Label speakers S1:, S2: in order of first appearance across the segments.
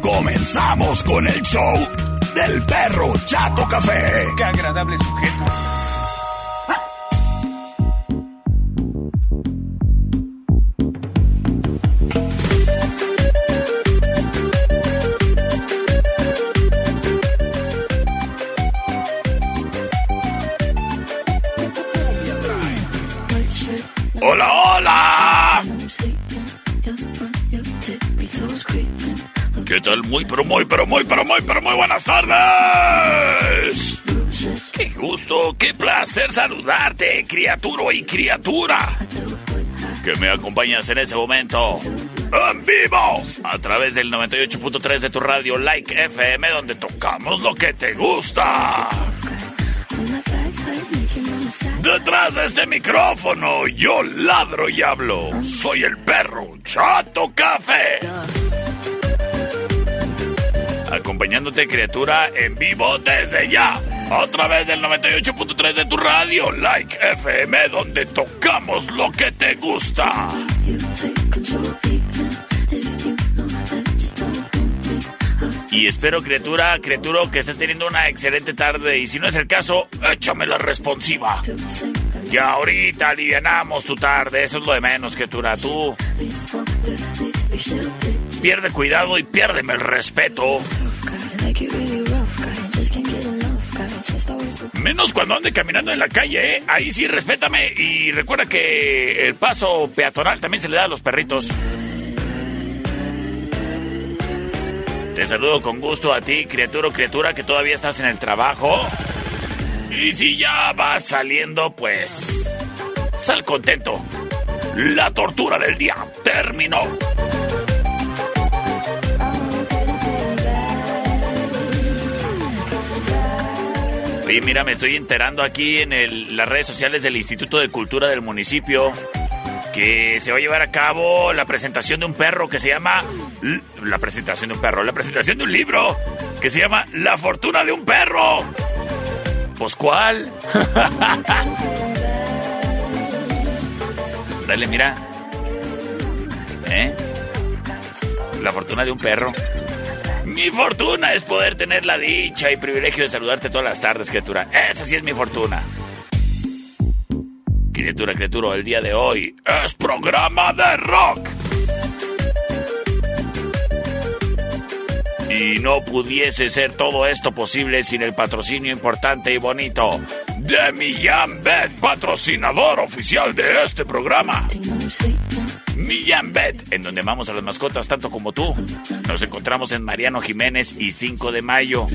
S1: Comenzamos con el show del perro Chato Café.
S2: Qué agradable sujeto.
S1: ¿Qué tal? Muy, pero muy, pero muy, pero muy, pero muy buenas tardes. Qué gusto, qué placer saludarte, criatura y criatura. Que me acompañas en ese momento. En vivo, a través del 98.3 de tu radio Like FM, donde tocamos lo que te gusta. Detrás de este micrófono, yo ladro y hablo. Soy el perro Chato Café. Acompañándote, criatura, en vivo desde ya. A través del 98.3 de tu radio, Like FM, donde tocamos lo que te gusta. Y espero, criatura, criatura, que estés teniendo una excelente tarde. Y si no es el caso, échame la responsiva. Ya ahorita alivianamos tu tarde. Eso es lo de menos, criatura. Tú. Pierde cuidado y piérdeme el respeto. Menos cuando ande caminando en la calle, ¿eh? Ahí sí, respétame. Y recuerda que el paso peatonal también se le da a los perritos. Te saludo con gusto a ti, criatura o criatura, que todavía estás en el trabajo. Y si ya vas saliendo, pues... Sal contento. La tortura del día terminó. Oye, mira, me estoy enterando aquí en las redes sociales del Instituto de Cultura del municipio que se va a llevar a cabo la presentación de un perro que se llama... La presentación de un perro, la presentación de un libro que se llama La fortuna de un perro. Pues cuál? Dale, mira. ¿Eh? La fortuna de un perro. Mi fortuna es poder tener la dicha y privilegio de saludarte todas las tardes, criatura. Esa sí es mi fortuna. Criatura, criatura, el día de hoy es programa de rock. Y no pudiese ser todo esto posible sin el patrocinio importante y bonito de Millán Bet, patrocinador oficial de este programa. Millán en donde amamos a las mascotas tanto como tú. Nos encontramos en Mariano Jiménez y 5 de mayo.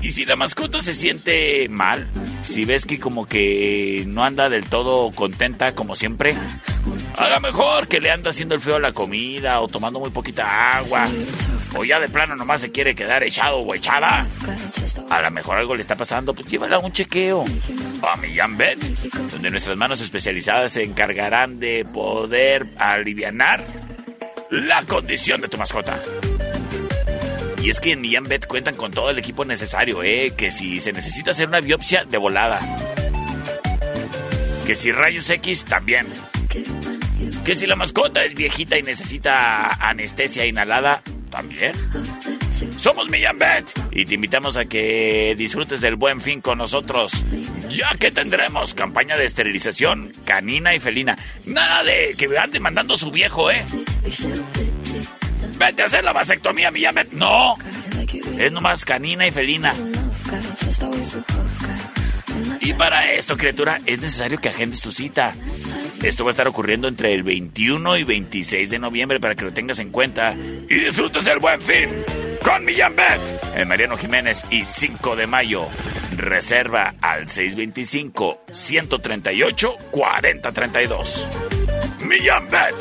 S1: Y si la mascota se siente mal, si ves que como que no anda del todo contenta como siempre, a lo mejor que le anda haciendo el feo a la comida o tomando muy poquita agua, o ya de plano nomás se quiere quedar echado o echada, a lo mejor algo le está pasando, pues llévala a un chequeo. A Millán Bet, donde nuestras manos especializadas se encargarán de poder alivianar la condición de tu mascota. Y es que en Millán Bet cuentan con todo el equipo necesario, ¿eh? Que si se necesita hacer una biopsia, de volada. Que si rayos X, también. Que si la mascota es viejita y necesita anestesia inhalada, también. Somos Millán Bet y te invitamos a que disfrutes del buen fin con nosotros, ya que tendremos campaña de esterilización canina y felina. Nada de que ande mandando su viejo, ¿eh? Vete a hacer la vasectomía, Millán Bet. No, es nomás canina y felina. Y para esto, criatura, es necesario que agendes tu cita. Esto va a estar ocurriendo entre el 21 y 26 de noviembre para que lo tengas en cuenta y disfrutes del buen fin con Millán Bet en Mariano Jiménez y 5 de mayo. Reserva al 625-138-4032. Millán Bet,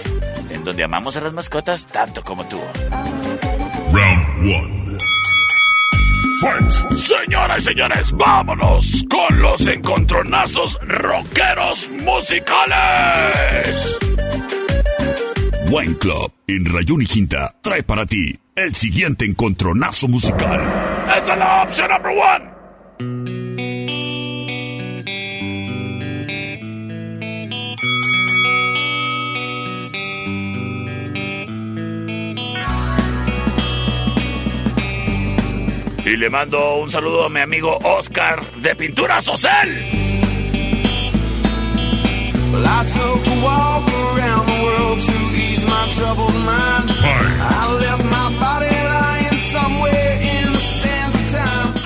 S1: en donde amamos a las mascotas tanto como tú.
S3: Round 1.
S1: Señoras y señores, vámonos con los encontronazos rockeros musicales.
S3: Wine Club en Rayón y Quinta trae para ti el siguiente encontronazo musical.
S1: Esta es la opción number one. Y le mando un saludo a mi amigo Oscar de Pintura
S2: time.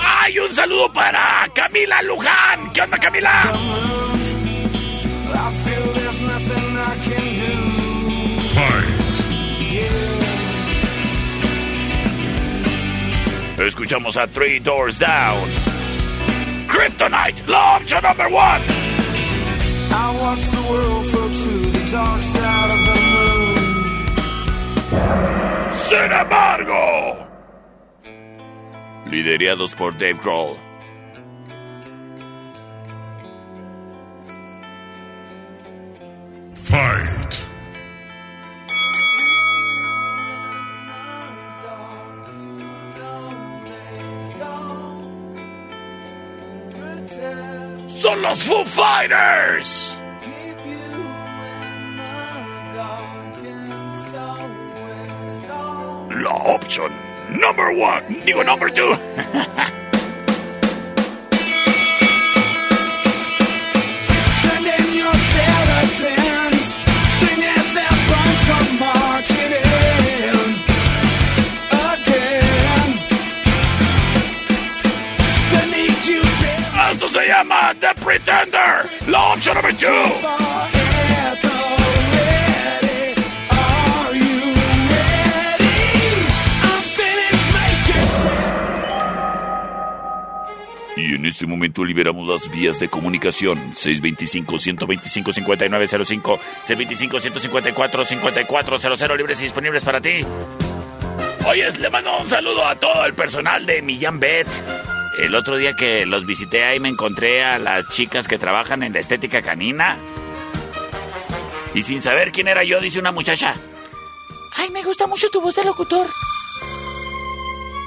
S1: ¡Ay, un saludo para Camila Luján! ¿Qué onda, Camila? Escuchamos a Three Doors Down. Kryptonite, la opción number one.
S2: I watched the world to the dark side of the moon.
S1: Sin embargo, liderados por Dave Grohl.
S3: Fight.
S1: Son los Foo Fighters. La opción number one. Digo number two. se llama The Pretender. La opción
S2: finished making
S1: Y en este momento liberamos las vías de comunicación. 625-125-5905, 625-154-5400, libres y disponibles para ti. Oyes, le mando un saludo a todo el personal de Millán Bet. El otro día que los visité ahí me encontré a las chicas que trabajan en la estética canina. Y sin saber quién era yo, dice una muchacha. Ay, me gusta mucho tu voz de locutor.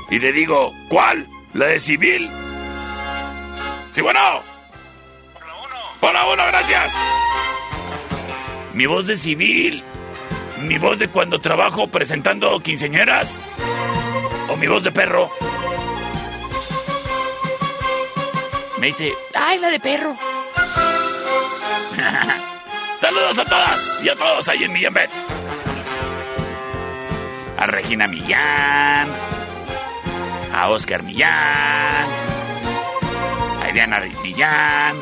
S1: Y le digo, ¿cuál? ¿La de civil? Sí, bueno. Por la uno, gracias. Mi voz de civil. Mi voz de cuando trabajo presentando quinceñeras. O mi voz de perro. Me dice, ay, la de perro. Saludos a todas y a todos ahí en Millán Bet. A Regina Millán. A Oscar Millán. A Diana Millán.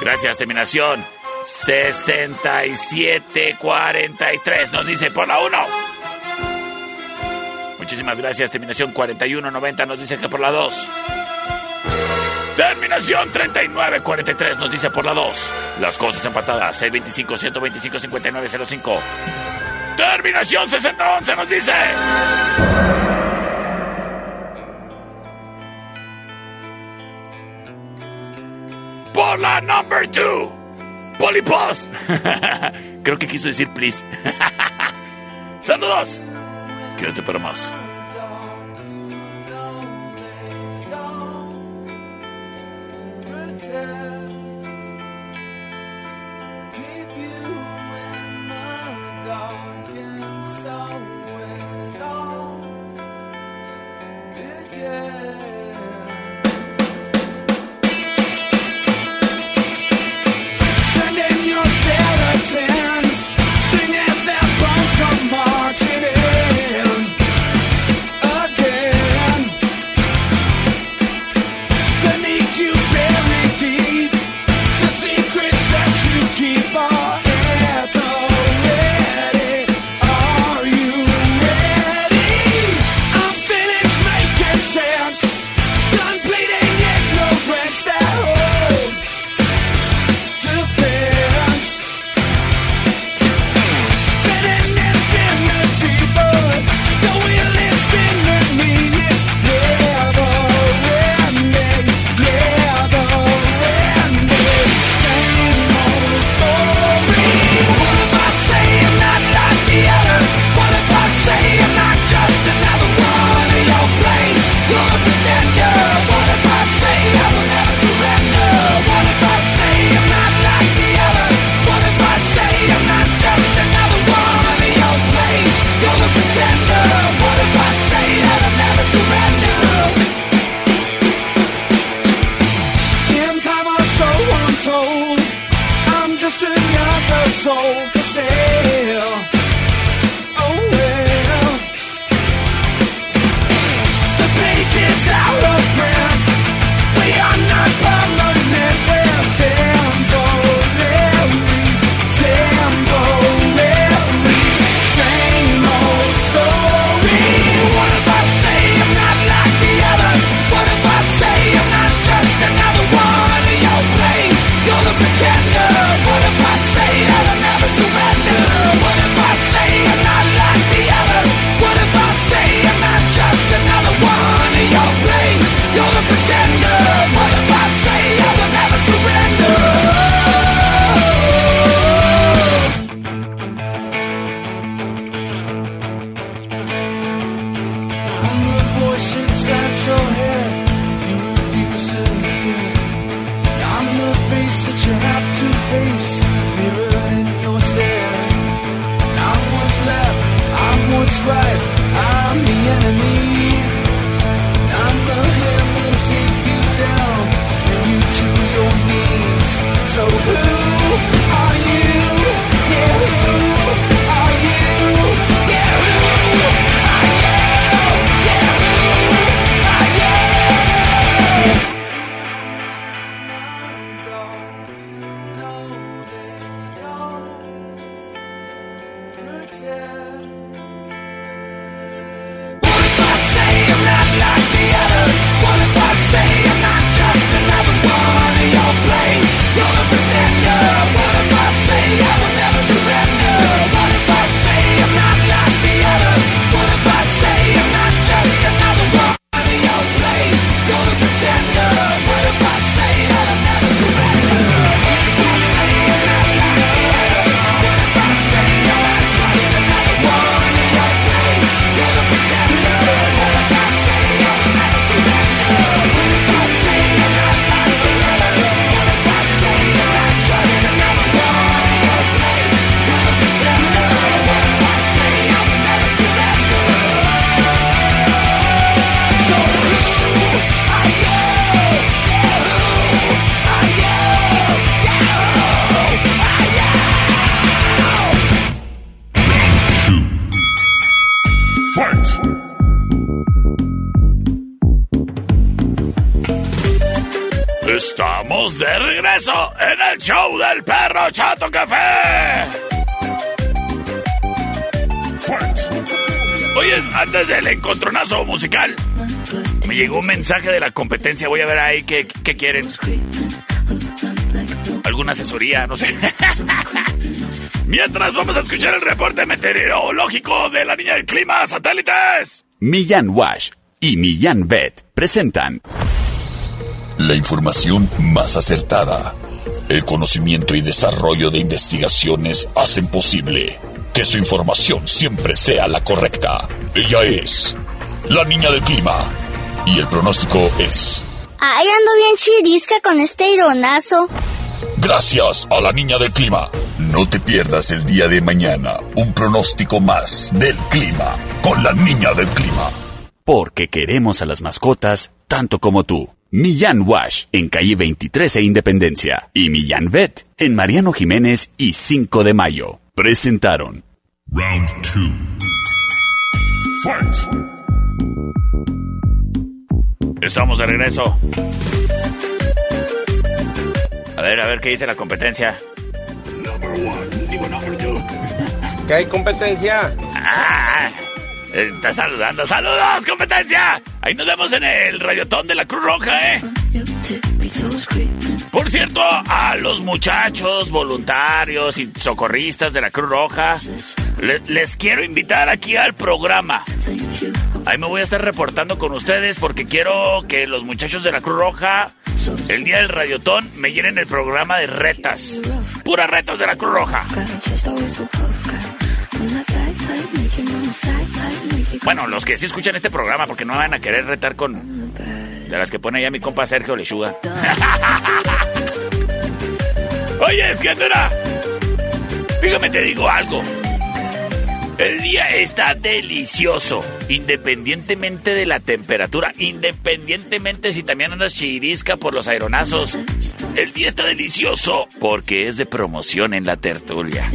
S1: Gracias, terminación. 6743 nos dice por la 1. Muchísimas gracias, terminación 4190 nos dice que por la 2. Terminación 3943 nos dice por la 2. Las cosas empatadas 625 125 5905. Terminación 6011 nos dice. Por la number 2. Polipos. Creo que quiso decir please. Saludos. Quédate para más.
S2: pretend. Mensaje de la competencia. Voy a ver ahí qué, qué quieren. Alguna asesoría, no sé. Mientras vamos a escuchar el reporte meteorológico de la niña del clima satélites.
S1: Millán Wash y Millán Vet presentan
S4: La información más acertada. El conocimiento y desarrollo de investigaciones hacen posible que su información siempre sea la correcta. Ella es la niña del clima. Y el pronóstico es...
S5: Ay, ando bien chirisca con este ironazo.
S4: Gracias a la niña del clima. No te pierdas el día de mañana un pronóstico más del clima con la niña del clima.
S1: porque queremos a las mascotas tanto como tú. Millán Wash en calle 23 e Independencia y Millán Vet en Mariano Jiménez y 5 de mayo. Presentaron
S6: Round two. Fight!
S2: Estamos de regreso. A ver, a ver qué dice la competencia.
S7: ¿Qué hay competencia?
S2: Ah, está saludando. ¡Saludos, competencia! Ahí nos vemos en el radiotón de la Cruz Roja, ¿eh? Por cierto, a los muchachos voluntarios y socorristas de la Cruz Roja, le- les quiero invitar aquí al programa. Ahí me voy a estar reportando con ustedes porque quiero que los muchachos de la Cruz Roja, el día del radiotón, me llenen el programa de retas. Puras retas de la Cruz Roja. Bueno, los que sí escuchan este programa porque no van a querer retar con... De las que pone allá mi compa Sergio Lechuga. Oye, es que Andera, Fíjame, te digo algo. El día está delicioso, independientemente de la temperatura, independientemente si también andas chirisca por los aeronazos.
S1: El día está delicioso porque es de promoción en la tertulia.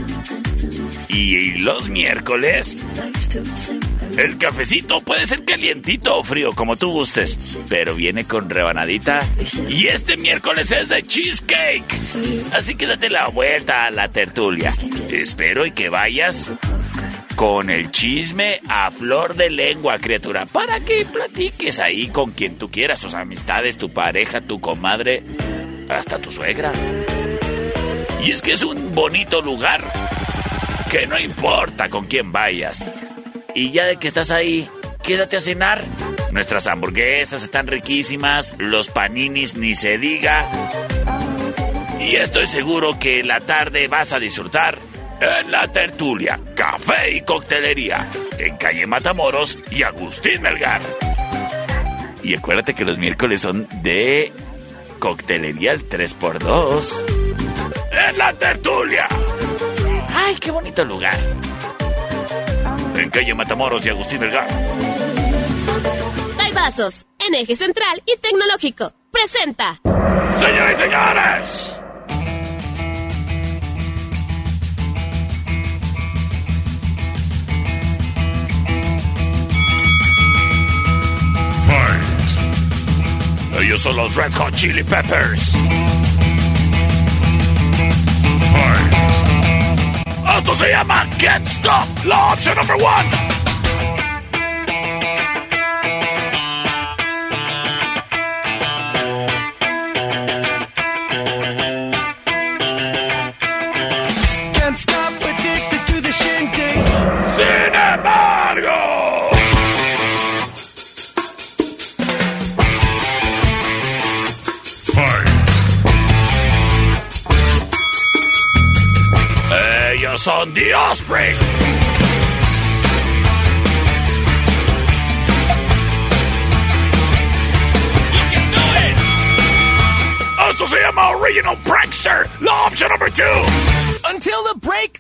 S1: Y los miércoles, el cafecito puede ser calientito o frío, como tú gustes, pero viene con rebanadita. Y este miércoles es de cheesecake. Así que date la vuelta a la tertulia. Espero y que vayas con el chisme a flor de lengua, criatura, para que platiques ahí con quien tú quieras, tus amistades, tu pareja, tu comadre, hasta tu suegra. Y es que es un bonito lugar, que no importa con quién vayas. Y ya de que estás ahí, quédate a cenar. Nuestras hamburguesas están riquísimas, los paninis ni se diga. Y estoy seguro que la tarde vas a disfrutar en la tertulia, café y coctelería, en calle Matamoros y Agustín Melgar. Y acuérdate que los miércoles son de coctelería el 3x2. En la tertulia. ¡Ay, qué bonito lugar! En calle Matamoros y Agustín Melgar.
S8: Vasos, en eje central y tecnológico. Presenta.
S1: Señores y señores. Son los Red Hot Chili Peppers. Esto se llama Can't Stop, la opción number one.
S2: The
S1: Offspring. Esto se llama Original Prankster, la opción number two.
S2: Until the break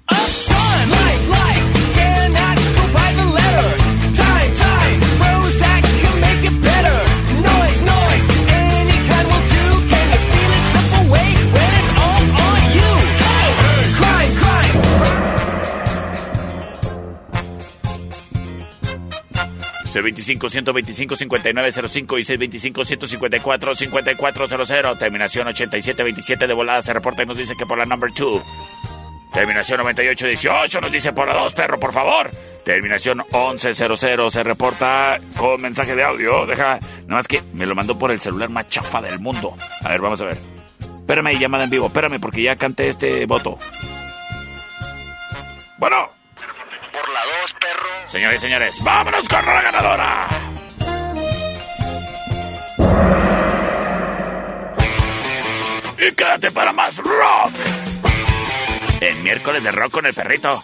S1: C25-125-5905 y C25-154-5400. Terminación 8727 de volada se reporta y nos dice que por la number 2. Terminación 9818 nos dice por la 2, perro, por favor. Terminación 1100 se reporta con mensaje de audio. Deja, nada más que me lo mandó por el celular más chafa del mundo. A ver, vamos a ver. Espérame, llamada en vivo, espérame, porque ya canté este voto. Bueno. Señores y señores, vámonos con la ganadora. Y quédate para más rock. En miércoles de rock con el perrito.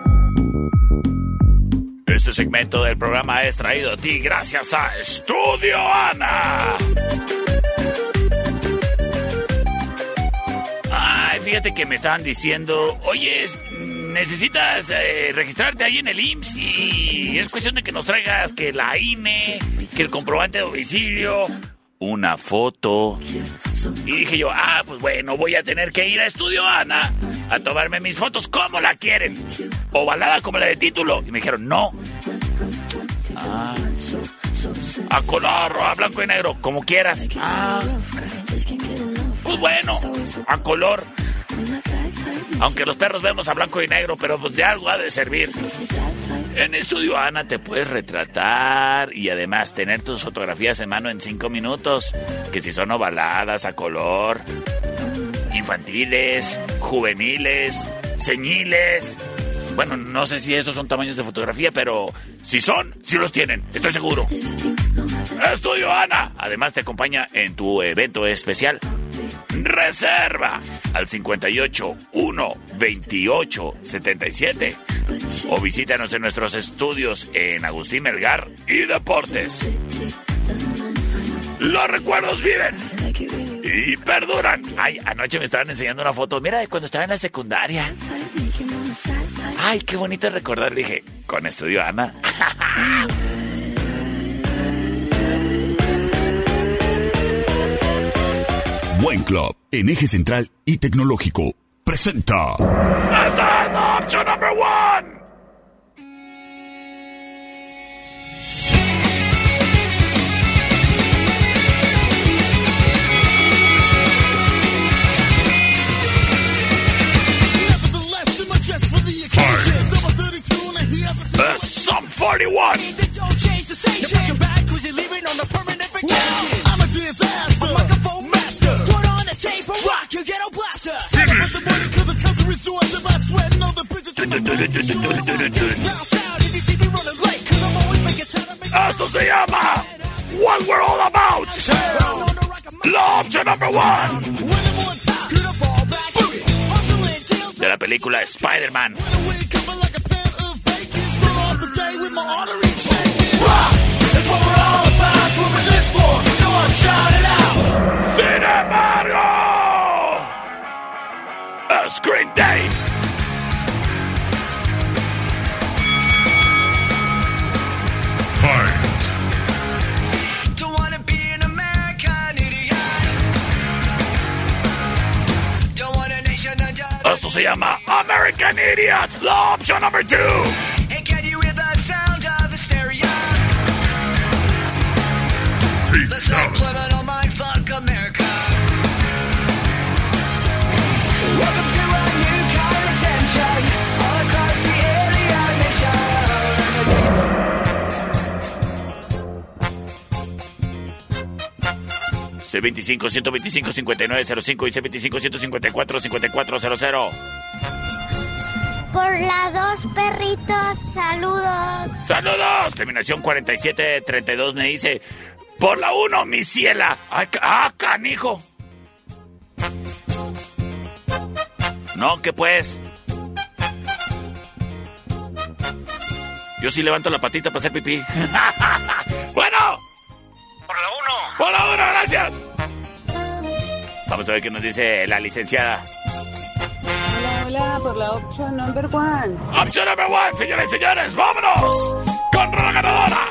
S1: Este segmento del programa es traído a ti gracias a Estudio Ana. Ay, fíjate que me estaban diciendo, oye, necesitas eh, registrarte ahí en el IMSS y es cuestión de que nos traigas que la INE, que el comprobante de domicilio, una foto. Y dije yo, ah, pues bueno, voy a tener que ir a Estudio Ana a tomarme mis fotos como la quieren. Ovalada como la de título. Y me dijeron, no. Ah. A color a blanco y negro, como quieras. Ah. Pues bueno, a color. Aunque los perros vemos a blanco y negro, pero pues de algo ha de servir. En Estudio Ana te puedes retratar y además tener tus fotografías en mano en cinco minutos. Que si son ovaladas, a color, infantiles, juveniles, señiles. Bueno, no sé si esos son tamaños de fotografía, pero si son, si los tienen, estoy seguro. Estudio Ana. Además te acompaña en tu evento especial. Reserva al 58 1 28 77 o visítanos en nuestros estudios en Agustín Melgar y Deportes. Los recuerdos viven y perduran. Ay, anoche me estaban enseñando una foto. Mira, de cuando estaba en la secundaria. Ay, qué bonito recordar. Dije, con Estudio Ana.
S9: Buen Club, en eje central y tecnológico, presenta.
S1: Esta es la opción number one. The Sum 41. Esto se llama What We're All About. La opción number one. De la película Spider-Man. Sin embargo, a
S2: nation under.
S1: Esto se llama American Idiot. La opción number two.
S2: Hey, can you
S1: C25 125 5905 y C25 154 5400.
S10: Por la dos perritos, saludos.
S1: Saludos. Terminación 4732 me dice. Por la 1, mi ciela. Ah, canijo. No, que pues. Yo sí levanto la patita para hacer pipí. bueno.
S11: Por la 1.
S1: Por la 1, gracias. Vamos a ver qué nos dice la licenciada.
S12: Hola, hola, por la opción number one.
S1: Option number one, señores y señores, vámonos con la ganadora.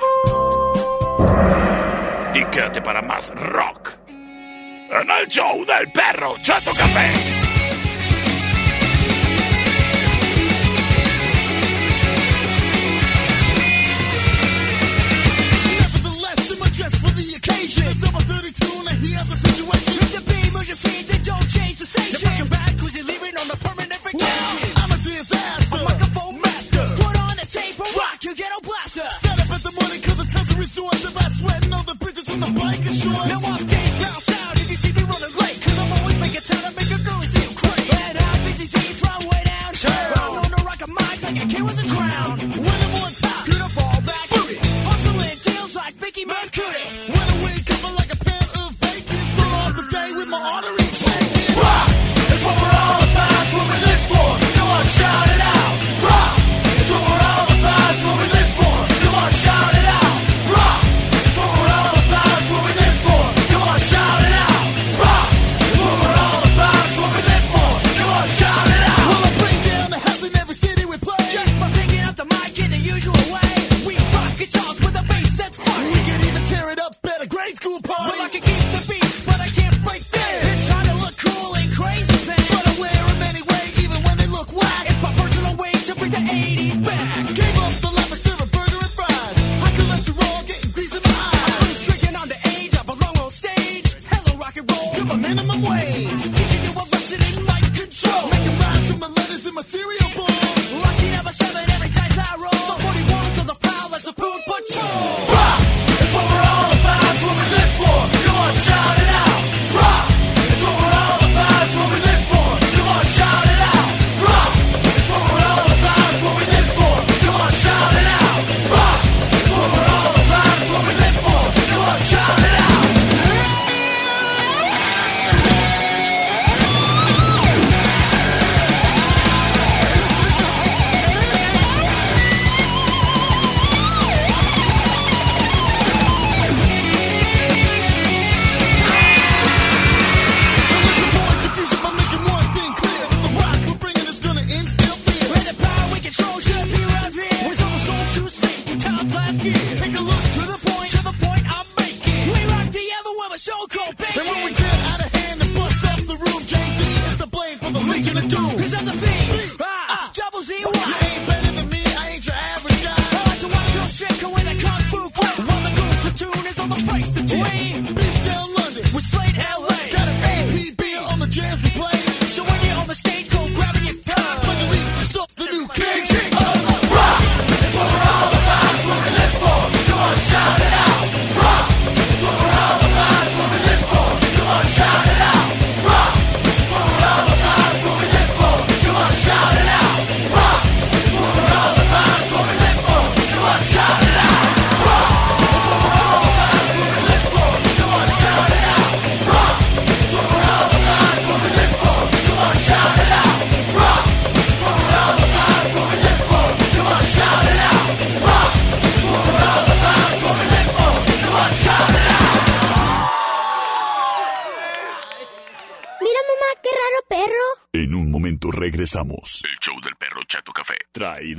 S1: Y quédate para más rock en el show del perro Chato Café.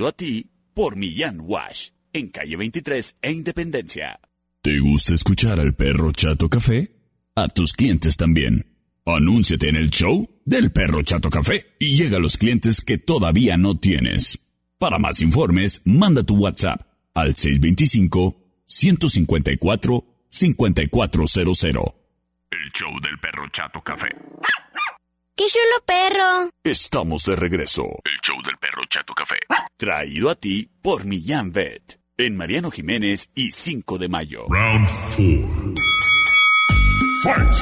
S9: Traído a ti por Millán Wash, en calle 23 e Independencia.
S4: ¿Te gusta escuchar al perro Chato Café? A tus clientes también. Anúnciate en el show del perro Chato Café y llega a los clientes que todavía no tienes. Para más informes, manda tu WhatsApp al 625-154-5400. El show del perro Chato Café.
S10: ¡Qué chulo perro!
S9: Estamos de regreso.
S4: El show del perro Chato Café.
S9: Traído a ti por Millán Vet, en Mariano Jiménez y 5 de mayo.
S4: Round 4. Fight!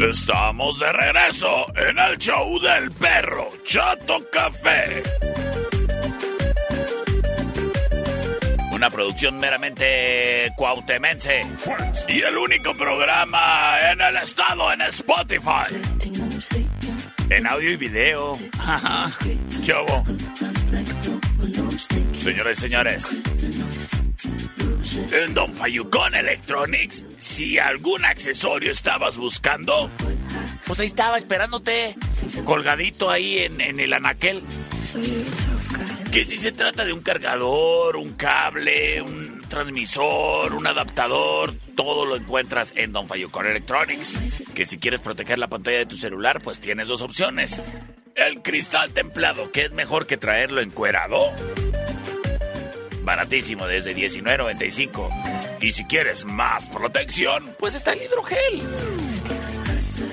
S1: Estamos de regreso en el show del perro Chato Café. Una producción meramente cuautemense. Y el único programa en el estado en Spotify. En audio y video. ¿Qué hubo? Señores señores. En Don Fayucón Electronics, si algún accesorio estabas buscando, pues ahí estaba esperándote, colgadito ahí en, en el anaquel. Que si se trata de un cargador, un cable, un transmisor, un adaptador, todo lo encuentras en Don Fayucón Electronics. Que si quieres proteger la pantalla de tu celular, pues tienes dos opciones. El cristal templado, que es mejor que traerlo encuerado baratísimo desde $19.95. Y si quieres más protección, pues está el hidrogel.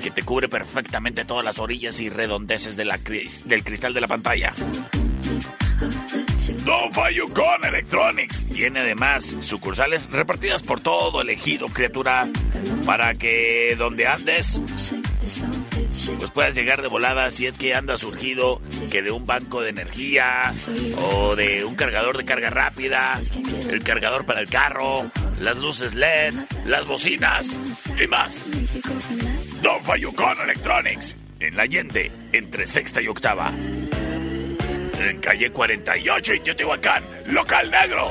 S1: Que te cubre perfectamente todas las orillas y redondeces del cristal de la pantalla. Don Fayucon Electronics tiene además sucursales repartidas por todo el ejido, criatura, para que donde andes, pues puedas llegar de volada si es que andas surgido que de un banco de energía o de un cargador de carga rápida, el cargador para el carro, las luces LED, las bocinas y más. Don Fayucon Electronics, en la Allende, entre sexta y octava. En calle 48 y Teotihuacán, local negro.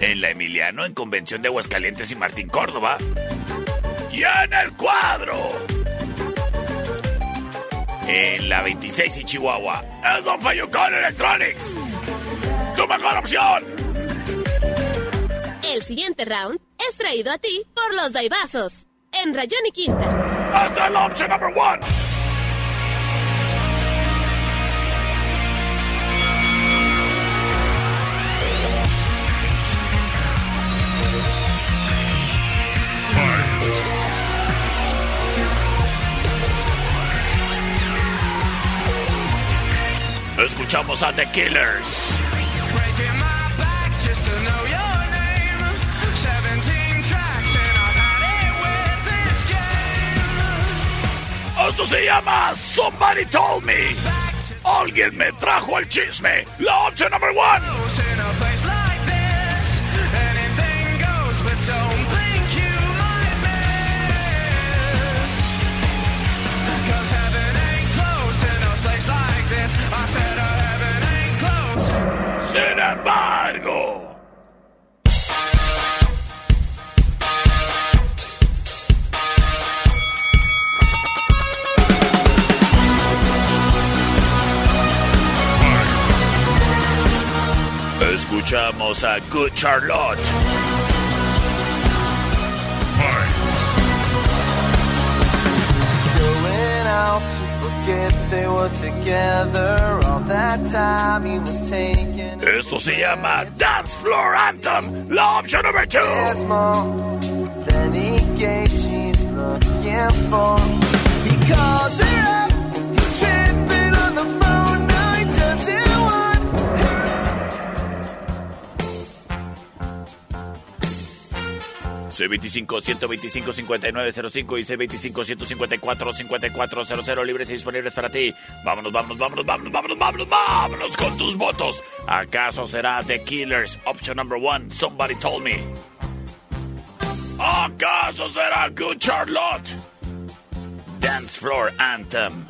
S1: En la Emiliano, en Convención de Aguascalientes y Martín Córdoba. Y en el cuadro. En la 26 y Chihuahua, es Don Fayucón Electronics. Tu mejor opción.
S8: El siguiente round es traído a ti por los Daibazos. En Rayón y Quinta.
S1: Hasta la opción number one.
S2: It with this game.
S1: Esto se llama Somebody Told Me. Alguien me trajo el chisme. La opción
S2: a a like this. I said
S1: Sin embargo. Escuchamos a Good Charlotte.
S13: going out to forget they were together. All that time he was taking.
S1: Esto se llama Dance Floor Anthem. La opción número
S13: There's
S1: 2. C25-125-5905 y C25-154-5400 libres y disponibles para ti. Vámonos, vámonos, vámonos, vámonos, vámonos, vámonos, vámonos con tus votos. ¿Acaso será The Killers? Option number one, Somebody Told Me. ¿Acaso será Good Charlotte? Dance Floor Anthem.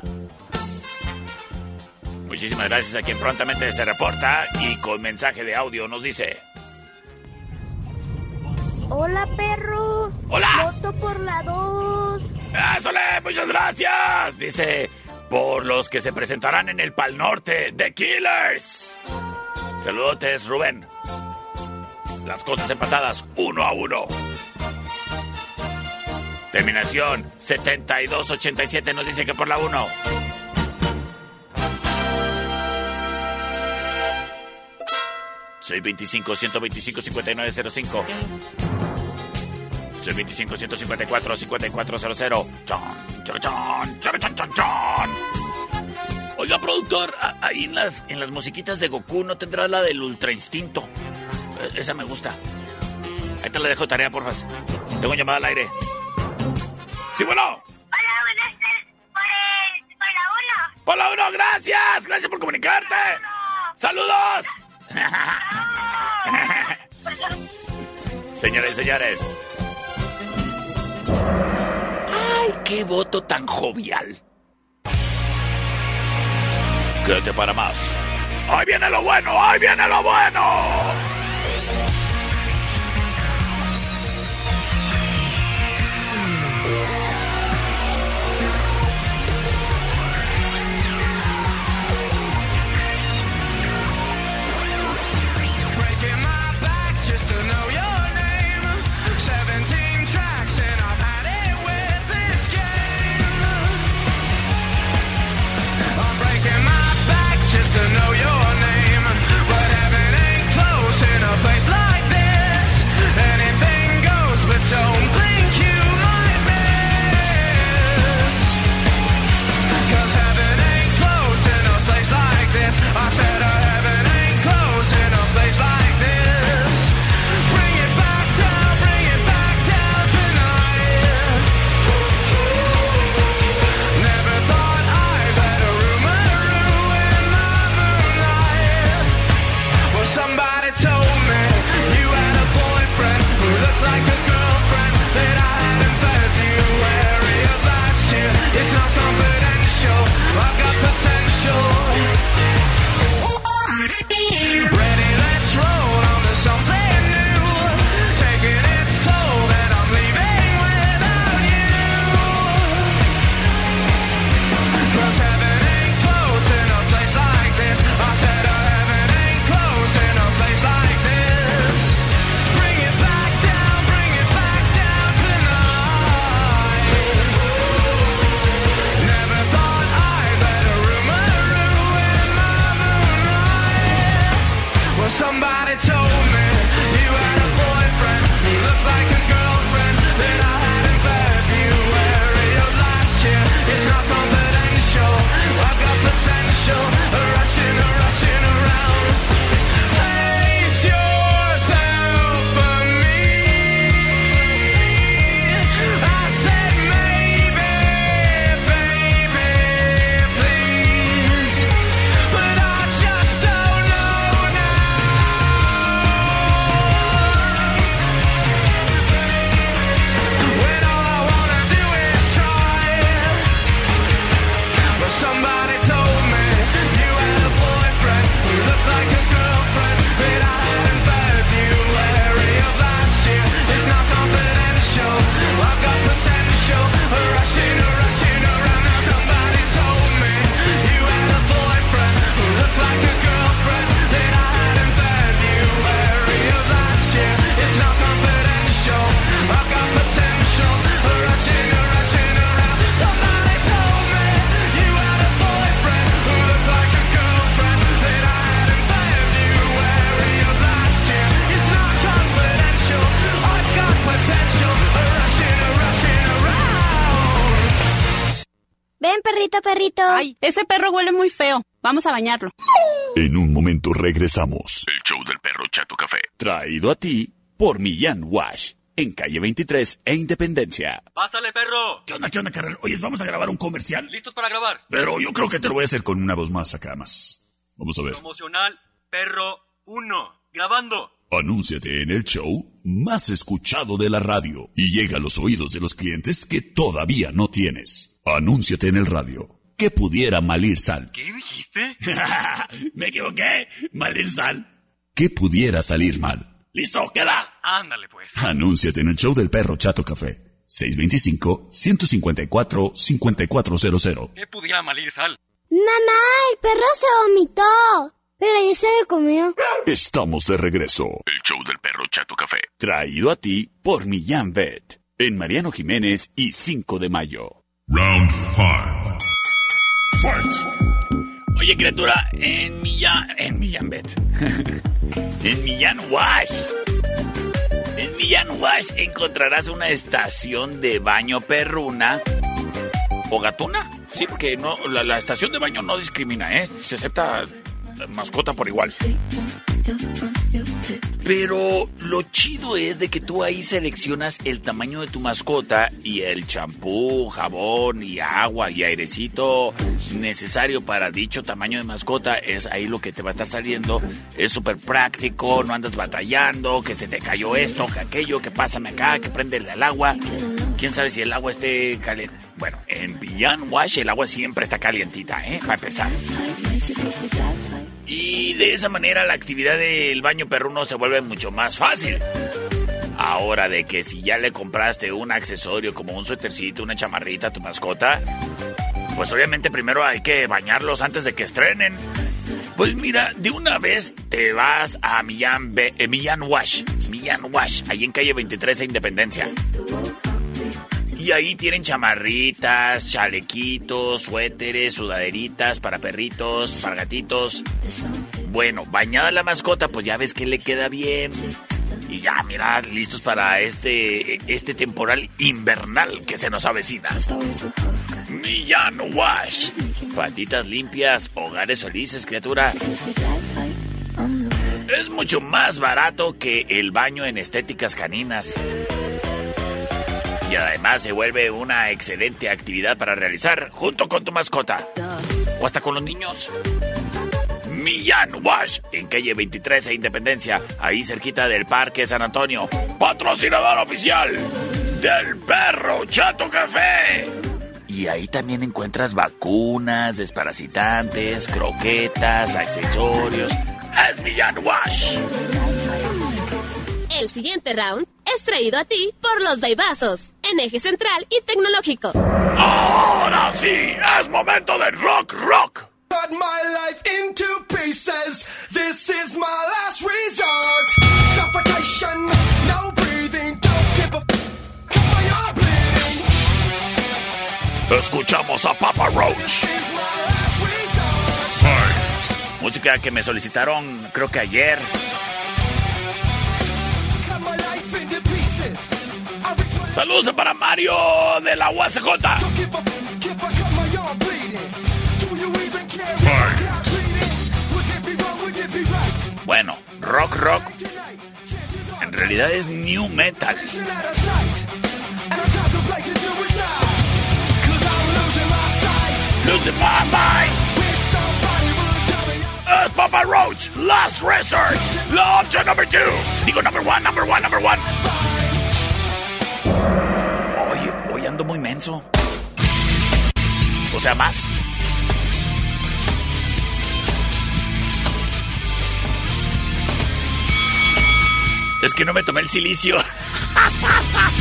S1: Muchísimas gracias a quien prontamente se reporta y con mensaje de audio nos dice...
S10: Hola, perro.
S1: Hola.
S10: Voto por la 2.
S1: ¡Ésole! ¡Muchas gracias! Dice, por los que se presentarán en el Pal Norte, The Killers. Saludotes, Rubén. Las cosas empatadas, uno a uno. Terminación 7287 nos dice que por la 1. Soy 25 125 5905. Soy 25 154 5400. Chon, chon, chon, chon, chon, chon. Oiga, productor, ahí en las, en las musiquitas de Goku no tendrá la del Ultra Instinto. Eh, Esa me gusta. Ahí te la dejo de tarea, porfa. Tengo llamada al aire. Sí, bueno.
S14: Hola, buenas tardes. Por, el, por la 1.
S1: Por la gracias. Gracias por comunicarte. Saludos. Señores señores. ¡Ay, qué voto tan jovial! Quédate para más. ¡Ahí viene lo bueno! ¡Ahí viene lo bueno!
S10: Perrito.
S15: Ay, ese perro huele muy feo. Vamos a bañarlo.
S9: En un momento regresamos. El show del perro Chato Café. Traído a ti por Millán Wash. En calle 23 e Independencia.
S16: Pásale, perro.
S1: ¿Qué onda, qué onda, carnal? Oye, ¿vamos a grabar un comercial?
S16: ¿Listos para grabar?
S9: Pero yo creo que te lo voy a hacer con una voz más acá, más. Vamos a ver.
S16: Promocional Perro 1. Grabando.
S9: Anúnciate en el show más escuchado de la radio y llega a los oídos de los clientes que todavía no tienes. Anúnciate en el radio. Que pudiera malir sal.
S16: ¿Qué dijiste?
S1: Me equivoqué. Malir sal.
S9: Que pudiera salir mal.
S1: ¿Listo? ¿Queda?
S16: Ándale, pues.
S9: Anúnciate en el show del perro Chato Café. 625-154-5400.
S16: ¿Qué pudiera malir sal?
S10: Mamá, el perro se vomitó. Pero ya se lo comió.
S9: Estamos de regreso.
S4: El show del perro Chato Café.
S9: Traído a ti por Millán Vet. En Mariano Jiménez y 5 de mayo.
S4: Round 5.
S1: Oye, criatura, en Millán... En Millán Bet. en Millán Wash. En Millán Wash encontrarás una estación de baño perruna o gatuna. Sí, porque no, la, la estación de baño no discrimina, ¿eh? Se acepta mascota por igual. Pero lo chido es de que tú ahí seleccionas el tamaño de tu mascota y el champú, jabón y agua y airecito necesario para dicho tamaño de mascota es ahí lo que te va a estar saliendo. Es súper práctico, no andas batallando, que se te cayó esto, que aquello, que pásame acá, que prende el agua. ¿Quién sabe si el agua esté caliente? Bueno, en Beyond Wash el agua siempre está calientita, ¿eh? Para empezar. Y de esa manera la actividad del baño perruno se vuelve mucho más fácil. Ahora de que si ya le compraste un accesorio como un suétercito, una chamarrita a tu mascota, pues obviamente primero hay que bañarlos antes de que estrenen. Pues mira, de una vez te vas a Millán, eh, Wash, Millán Wash, ahí en calle 23 de Independencia. Y ahí tienen chamarritas, chalequitos, suéteres, sudaderitas para perritos, para gatitos. Bueno, bañada la mascota, pues ya ves que le queda bien. Y ya, mira, listos para este, este temporal invernal que se nos avecina. Millán Wash. Patitas limpias, hogares felices, criatura. Es mucho más barato que el baño en estéticas caninas. Y además se vuelve una excelente actividad para realizar junto con tu mascota. O hasta con los niños. Millán Wash, en calle 23 e Independencia, ahí cerquita del Parque San Antonio. Patrocinador oficial del Perro Chato Café. Y ahí también encuentras vacunas, desparasitantes, croquetas, accesorios. Es Millán Wash.
S8: El siguiente round es traído a ti por los Daibazos, en eje central y tecnológico.
S1: Ahora sí, es momento de rock rock.
S2: Cut my life into pieces. This is my last resort. Suffocation, no breathing. Don't give a f- bleeding.
S1: Escuchamos a Papa Roach.
S2: This is my last resort.
S1: Música que me solicitaron creo que ayer. Saludos para Mario de la UACJ.
S2: My?
S1: Bueno, rock rock en realidad es new metal.
S2: out of sight.
S1: Papa Roach, Last Resort. La opción number two. Digo number one, number one, number one. Oye, hoy ando muy menso. O sea, más. Es que no me tomé el silicio.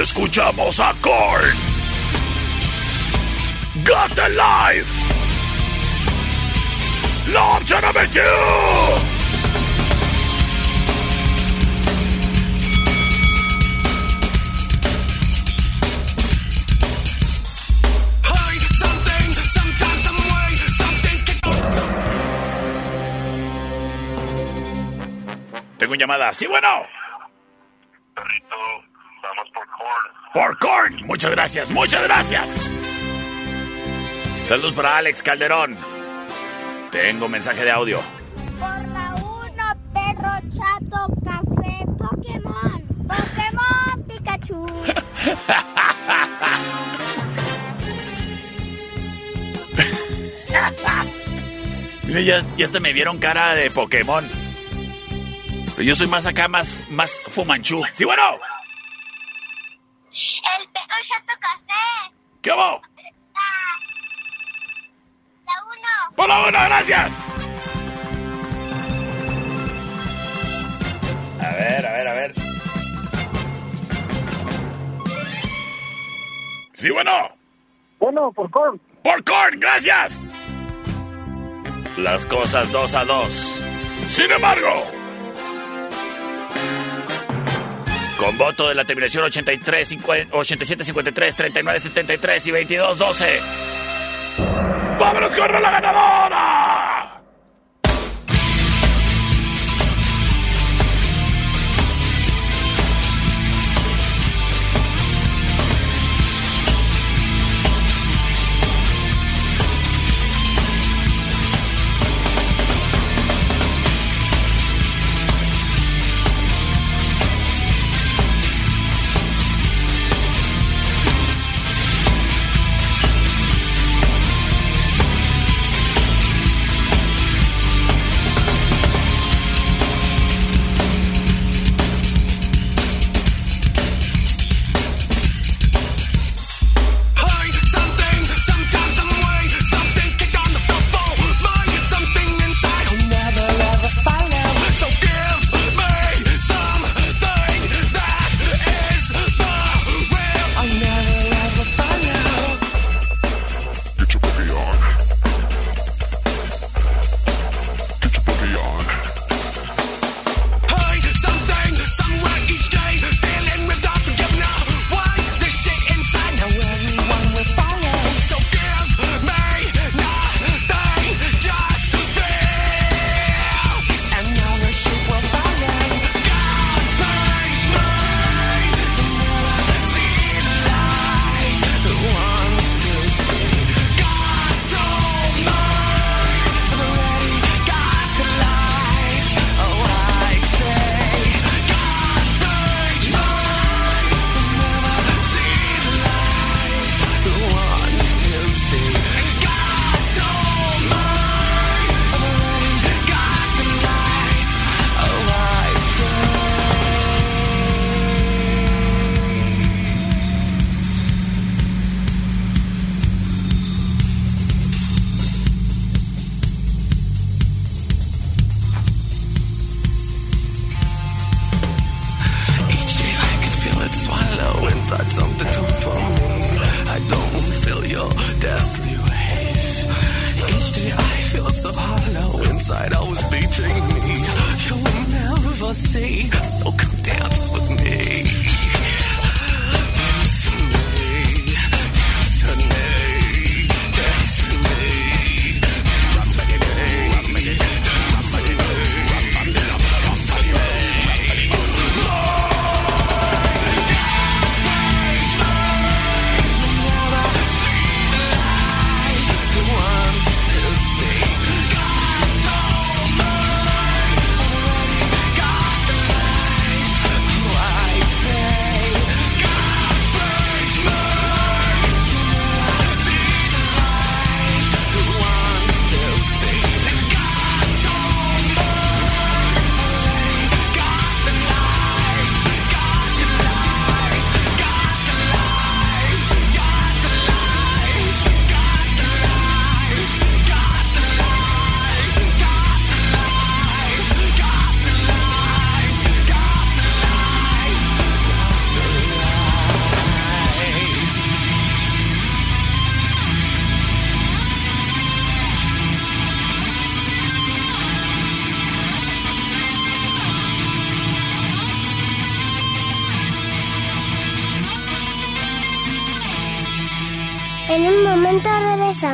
S1: Escuchamos a Korn. Got the Life.
S2: Something can
S1: Tengo llamada. Sí, bueno.
S11: Perrito. Por
S1: Korn. Muchas gracias, muchas gracias. Saludos para Alex Calderón. Tengo mensaje de audio.
S10: Por la 1, perro chato, café, Pokémon. Pokémon Pikachu.
S1: Mira, ya, ya hasta me vieron cara de Pokémon. Pero yo soy más acá, más, más fumanchú. Sí, bueno
S14: tu
S1: ¿Qué? La
S14: uno.
S1: Por la uno, gracias. A ver, a ver, a ver. Sí, bueno.
S17: Bueno, por corn.
S1: Por corn, gracias. Las cosas dos a dos. Sin embargo. Con voto de la terminación 83, 50, 87, 53, 39, 73 y 22, 12. ¡Vámonos con la ganadora!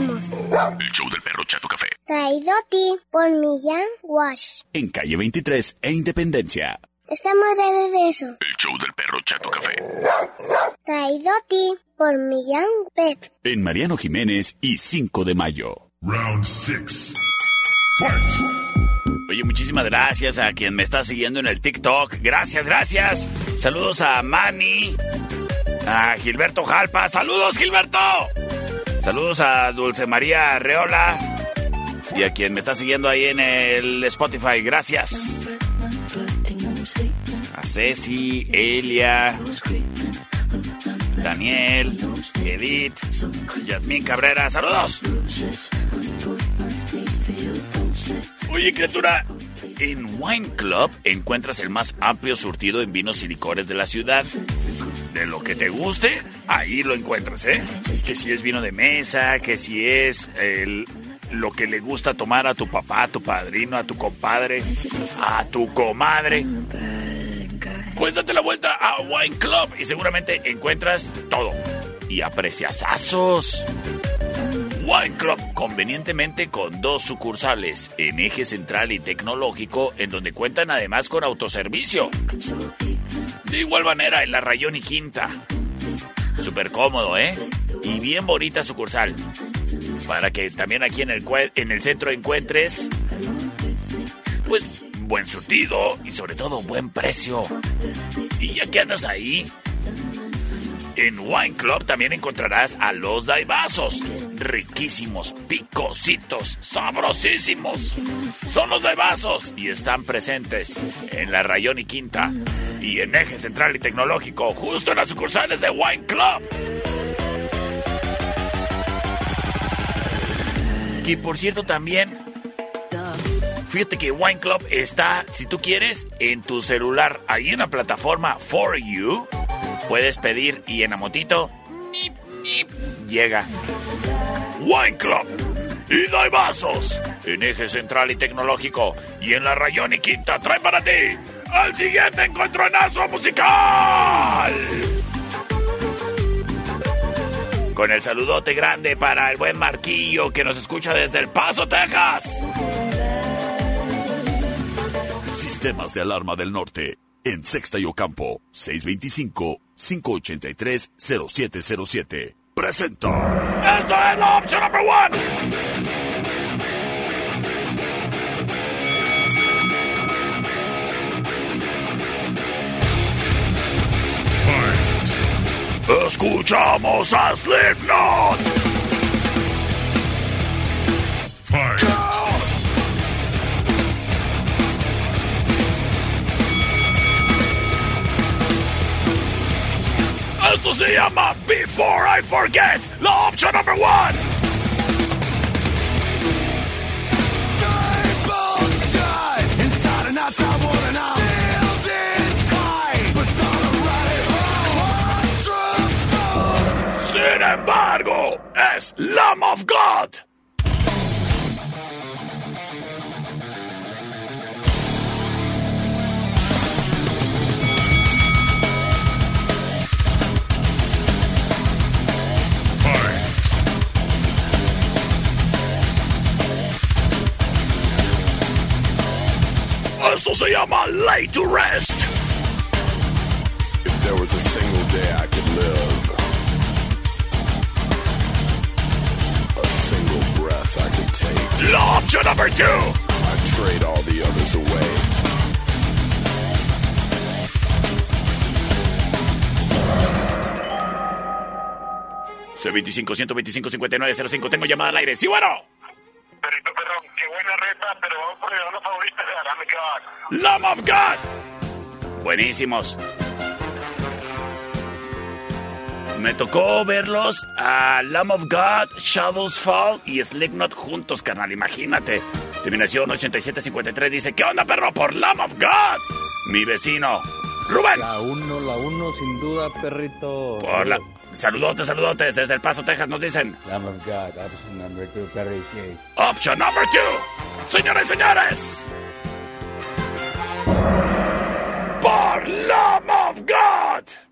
S10: Regresamos.
S9: El show del perro Chato Café.
S10: Traído a ti por Millán Wash.
S9: En calle 23 e Independencia.
S10: Estamos de regreso.
S9: El show del perro Chato Café.
S10: Traído a ti por Millán Pet.
S9: En Mariano Jiménez y 5 de mayo.
S3: Round 6.
S1: Oye, muchísimas gracias a quien me está siguiendo en el TikTok. Gracias, gracias. Saludos a Manny, a Gilberto Jalpa. Saludos, Gilberto. Saludos a Dulce María Reola y a quien me está siguiendo ahí en el Spotify. Gracias. A Ceci, Elia, Daniel, Edith, Yasmín Cabrera. Saludos. Oye, criatura, en Wine Club encuentras el más amplio surtido en vinos y licores de la ciudad. De lo que te guste, ahí lo encuentras, ¿eh? Que si es vino de mesa, que si es el, lo que le gusta tomar a tu papá, a tu padrino, a tu compadre, a tu comadre. Pues date la vuelta a Wine Club y seguramente encuentras todo. Y apreciasazos. Wine convenientemente con dos sucursales en eje central y tecnológico, en donde cuentan además con autoservicio. De igual manera en la Rayón y Quinta. Súper cómodo, ¿eh? Y bien bonita sucursal. Para que también aquí en el, en el centro encuentres, pues, buen surtido y sobre todo buen precio. Y ya que andas ahí, en Wine Club también encontrarás a los daibazos. Riquísimos, picositos, sabrosísimos. Son los daibazos y están presentes en la Rayón y Quinta y en Eje Central y Tecnológico, justo en las sucursales de Wine Club. Que por cierto también, fíjate que Wine Club está, si tú quieres, en tu celular, en la plataforma For You. Puedes pedir y en la motito, nip, nip, llega. Wine Club y Daibazos en eje central y tecnológico y en la Rayón y Quinta trae para ti al siguiente encontronazo musical. Con el saludote grande para el buen Marquillo que nos escucha desde El Paso, Texas.
S9: Sistemas de alarma del norte. En Sexta y Ocampo. 625-583-0707. Presenta.
S1: Esto es la opción number one. Escuchamos a Slipknot. Esto se llama Before I Forget, la opción number one.
S13: Inside and outside, one and out. Sealed in tight, but some are
S1: Sin embargo, es Lamb of God. Esto se llama Lay to Rest.
S18: If there was a single day I could live, a single breath I could take,
S1: La opción number two.
S18: I'd trade all the others away.
S1: C25 125 5905. Tengo llamada al aire. Sí, bueno.
S11: Qué buena reta, pero vamos por mi banda favorita de Lamb
S1: Lamb
S11: of God.
S1: of God. Buenísimos. Me tocó verlos a Lamb of God, Shadows Fall y Slipknot juntos, carnal. Imagínate. Terminación 8753 dice: ¿Qué onda, perro? Por Lamb of God. Mi vecino, Rubén.
S19: La uno, la uno, sin duda, perrito.
S1: Por la... Saludotes, saludotes. Desde El Paso, Texas nos dicen:
S19: Lamb of God, option number two, Gaze.
S1: Option number two. Señores, señores. Por Lamb of God.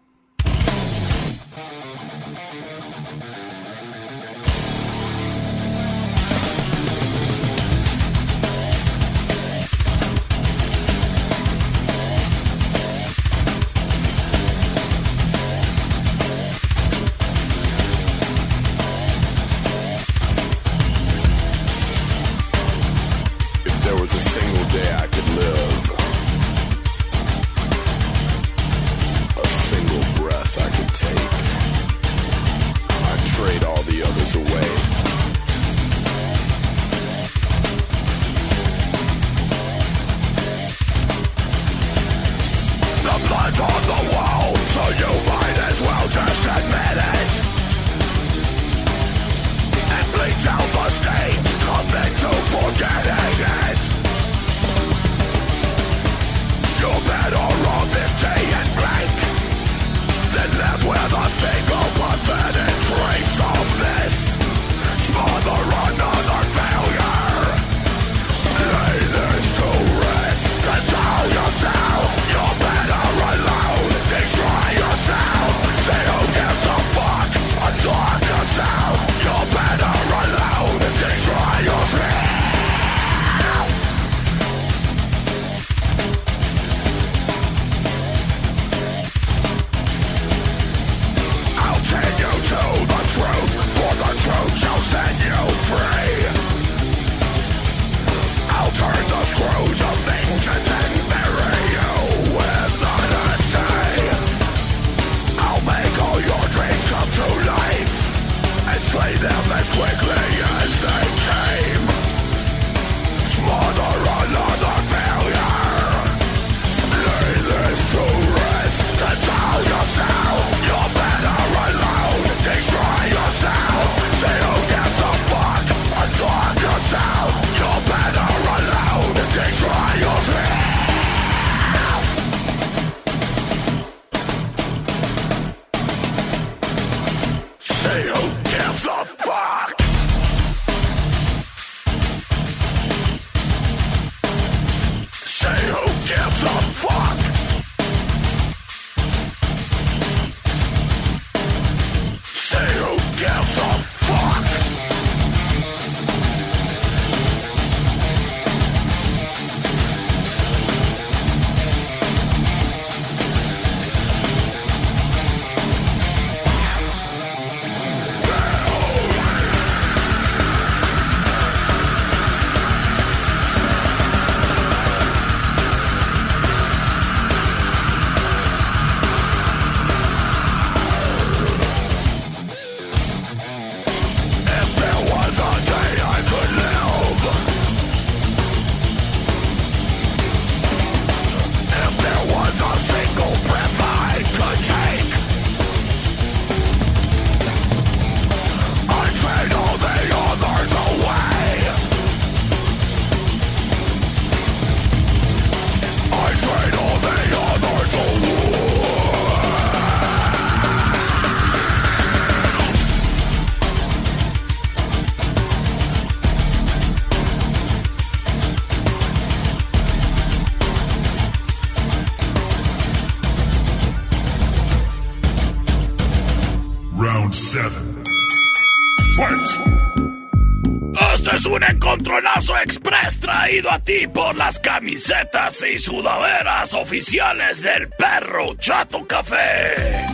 S20: Traído a ti por las camisetas y sudaderas oficiales del perro Chato Café.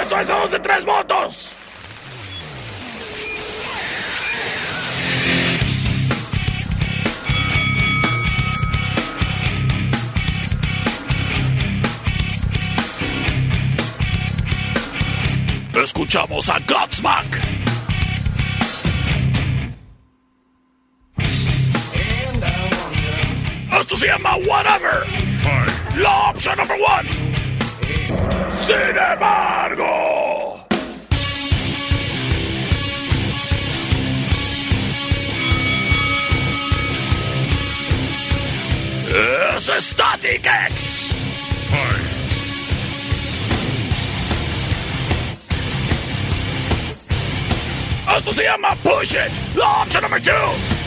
S20: Esto es dos de tres votos. Escuchamos a Godsmack. Llama Whatever. La opción number one. Sin embargo. Es Static X. Esto se llama Push It. La opción number two.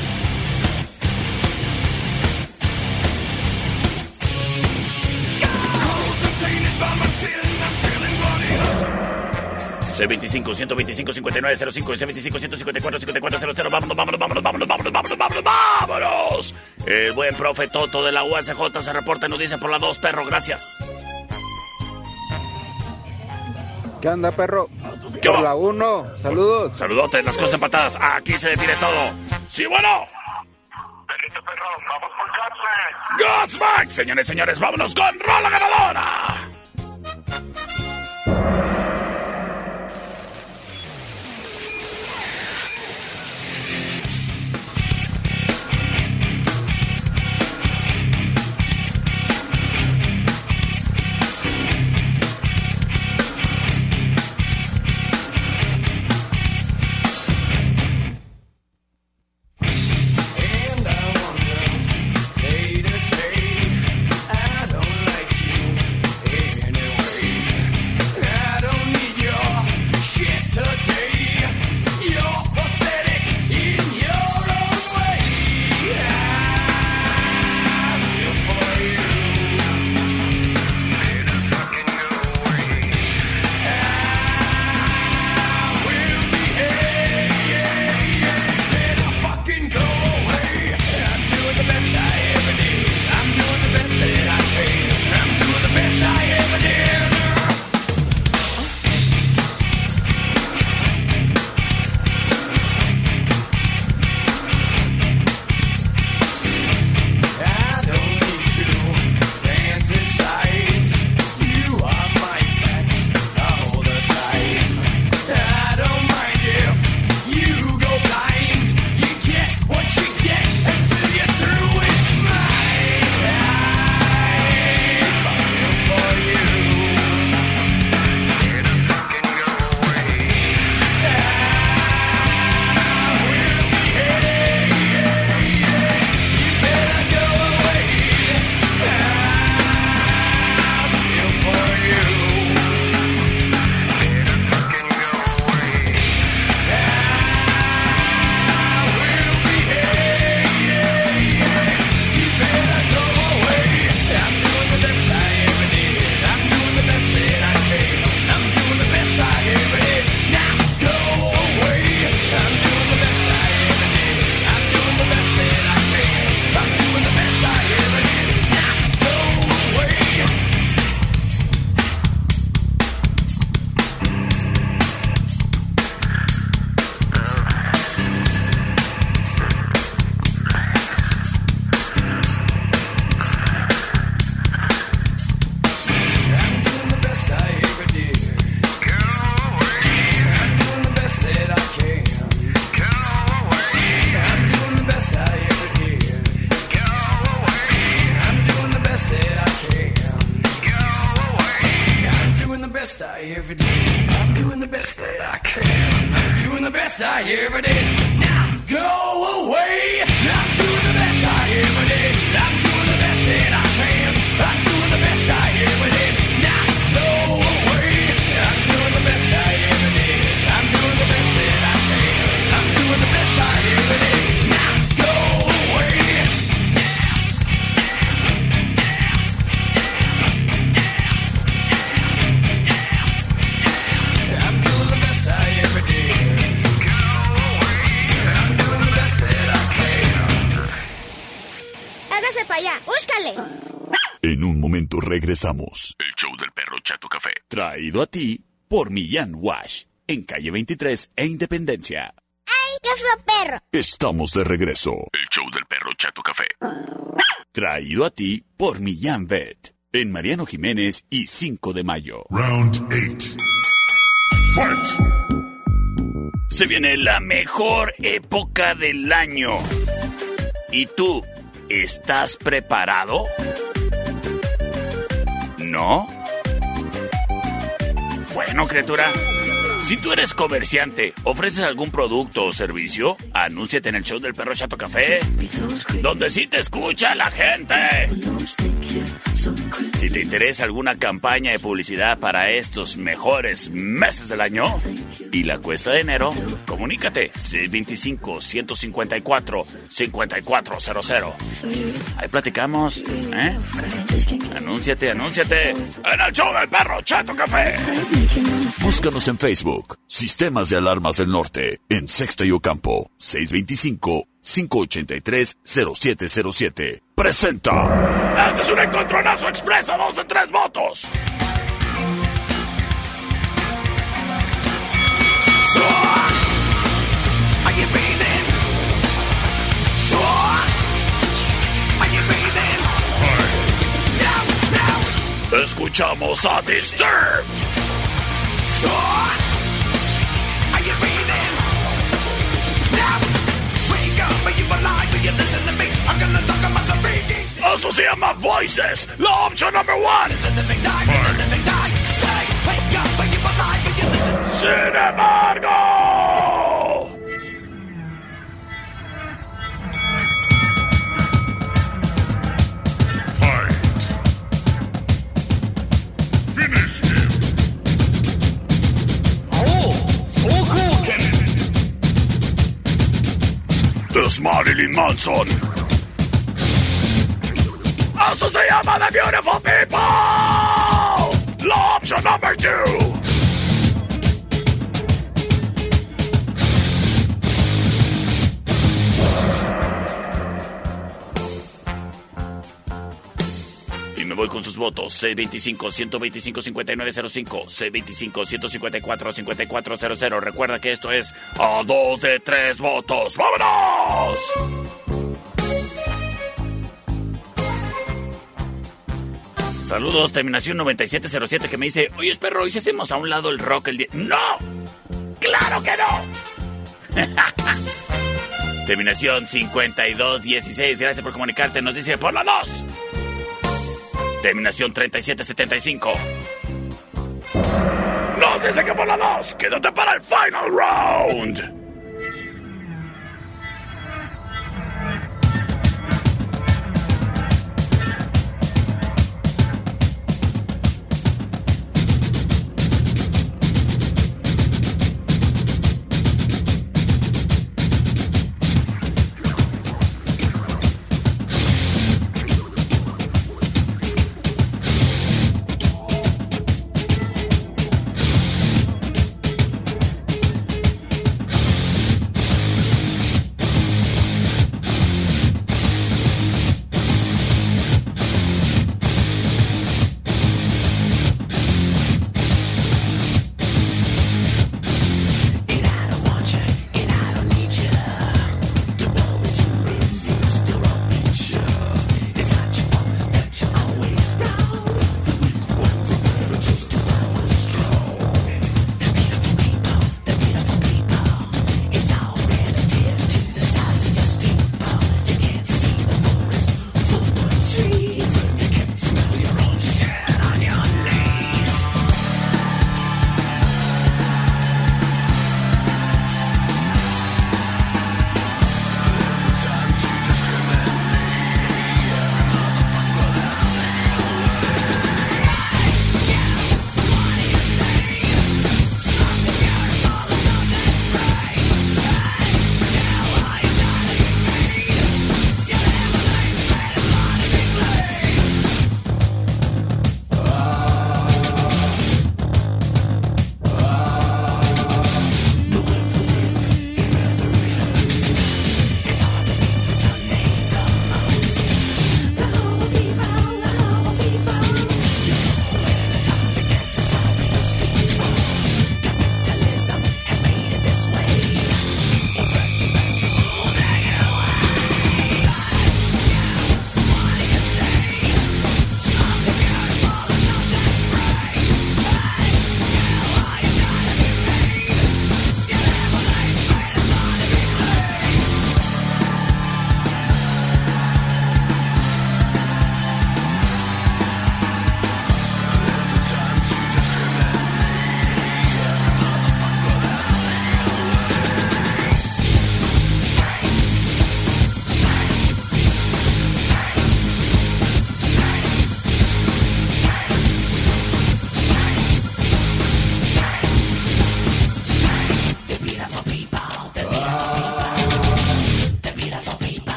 S20: C25 125 59 05 C25 154 54 00 vámonos, vámonos, vámonos, vámonos, vámonos, vámonos, vámonos, vámonos. El buen profe Toto de la USJ se reporta y nos dice por la 2, perro, gracias.
S19: ¿Qué onda, perro?
S20: ¿Qué
S19: Por la 1, saludos.
S20: Saludotes, las cosas empatadas. Aquí se detiene todo. Sí, bueno. Godsmack, señores, señores, vámonos con Rola Ganadora.
S9: Regresamos.
S4: El show del perro Chato Café.
S9: Traído a ti por Millán Wash, en calle 23 e Independencia.
S10: ¡Ay, qué fue perro!
S9: Estamos de regreso.
S4: El show del perro Chato Café.
S9: Traído a ti por Millán Vet, en Mariano Jiménez y 5 de mayo.
S6: Round 8. Fight!
S1: Se viene la mejor época del año. ¿Y tú estás preparado? ¿No? Bueno, criatura. Si tú eres comerciante, ofreces algún producto o servicio, anúnciate en el show del perro Chato Café, donde sí te escucha la gente. Si te interesa alguna campaña de publicidad para estos mejores meses del año y la cuesta de enero, comunícate 625-154-5400. Ahí platicamos, ¿eh? Anúnciate, anúnciate en el show del perro Chato Café.
S9: Búscanos en Facebook, Sistemas de Alarmas del Norte, en Sexto y Ocampo, 625-583-0707. Presenta.
S1: Este es un encontronazo expreso, dos de tres votos. Escuchamos a Disturbed. So, are you breathing? Now, wake up, are
S2: you're listening to me? I'm gonna talk about.
S1: Also, see my voices. La option number one. Sin embargo.
S6: Finish him!
S1: Es Marilyn Manson. Eso se llama The Beautiful People. La opción number two. Con sus votos. C25-125-5905. C25-154-5400. Recuerda que esto es a dos de tres votos. ¡Vámonos! Saludos, terminación 9707 que me dice, oye, perro, ¿y si hacemos a un lado el rock el día? ¡No! ¡Claro que no! terminación 5216, gracias por comunicarte, nos dice por la 2. Terminación 3775. Nos dice que por la 2, quédate para el final round.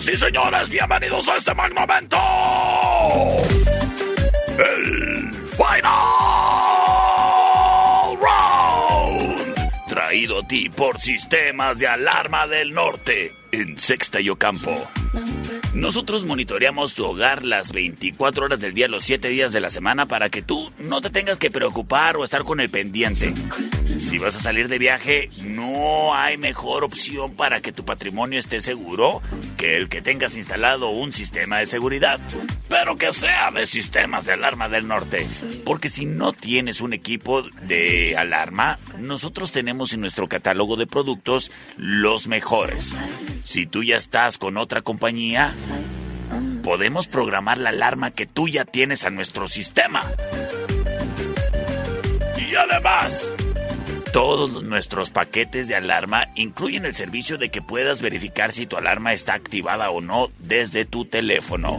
S1: Señoras y señores, bienvenidos a este magno evento. El Final Round. Traído a ti por Sistemas de Alarma del Norte en Sexta y Ocampo. Nosotros monitoreamos tu hogar las 24 horas del día, los 7 días de la semana para que tú no te tengas que preocupar o estar con el pendiente. Si vas a salir de viaje, no hay mejor opción para que tu patrimonio esté seguro que el que tengas instalado un sistema de seguridad, pero que sea de sistemas de alarma del norte. Porque si no tienes un equipo de alarma, nosotros tenemos en nuestro catálogo de productos los mejores. Si tú ya estás con otra compañía, podemos programar la alarma que tú ya tienes a nuestro sistema. Y además, todos nuestros paquetes de alarma incluyen el servicio de que puedas verificar si tu alarma está activada o no desde tu teléfono.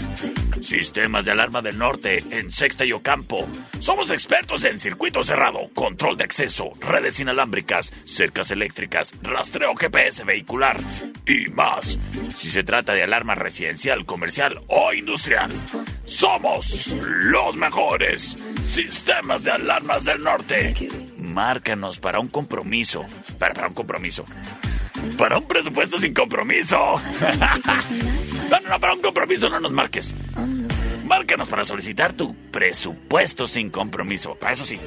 S1: Sistemas de alarma del norte en Sexta y Ocampo. Somos expertos en circuito cerrado, control de acceso, redes inalámbricas, cercas eléctricas, rastreo GPS vehicular y más. Si se trata de alarma residencial, comercial o industrial, somos los mejores. Sistemas de alarmas del norte. Márcanos para un compromiso. Para, para un compromiso. Para un presupuesto sin compromiso. no, no, no, para un compromiso no nos marques. Márcanos para solicitar tu presupuesto sin compromiso. Para eso sí.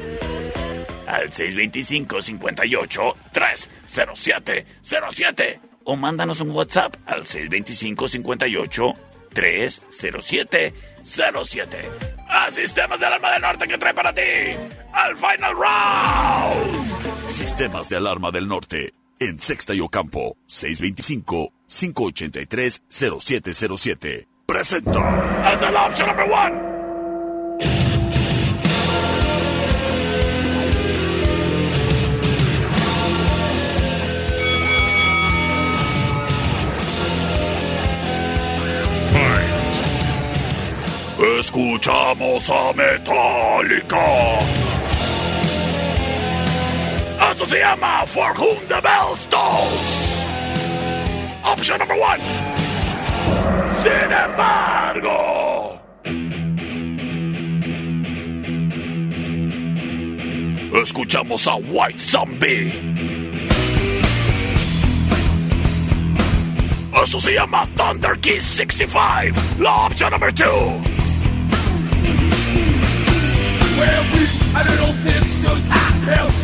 S1: Al 625-58-30707. O mándanos un WhatsApp al 625-58-30707. A Sistemas de Alarma del Norte que trae para ti. Al Final Round.
S9: Sistemas de alarma del norte. En Sexta y Ocampo. 625-583-0707.
S1: Presenta. As the option number one. Escuchamos a Metallica. Esto se llama For Whom the Bell Tolls. Option number one. Sin embargo. Escuchamos a White Zombie. Esto se llama Thunder Kiss 65. La opción number two.
S2: Well, we a little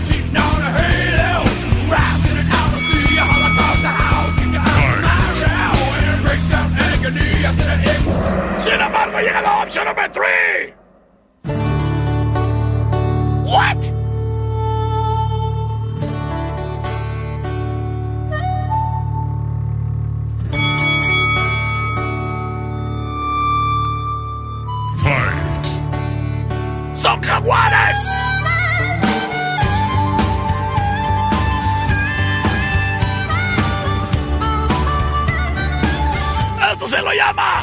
S2: cheating on a halo. Rising and out of holocaust, the house, my and down agony after the
S1: number three. What? ¡Son jaguares! ¡Esto se lo llama!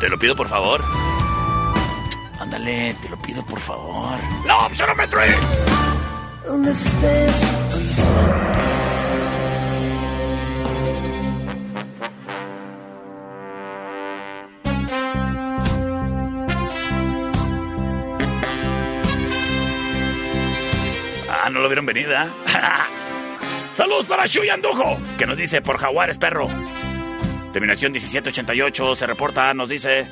S1: Te lo pido por favor. Ándale, te lo pido por favor. La opción lo vieron venir, ¿ah? Saludos para Shuy Andujo, que nos dice por jaguares, perro. Terminación 1788 se reporta, nos dice.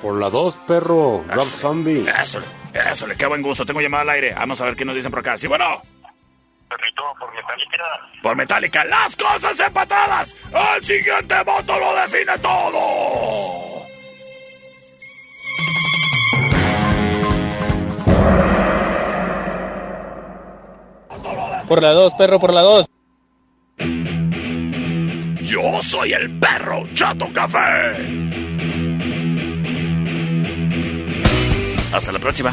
S19: Por la 2, perro. Rob Zombie.
S1: Eso, eso, le queda buen gusto. Tengo llamada al aire. Vamos a ver qué nos dicen por acá. Sí, bueno.
S11: Perrito, por Metallica.
S1: Por Metallica, las cosas empatadas. El siguiente voto lo define todo.
S21: Por la 2, perro, por la 2.
S1: Yo soy el perro Chato Café. Hasta la próxima.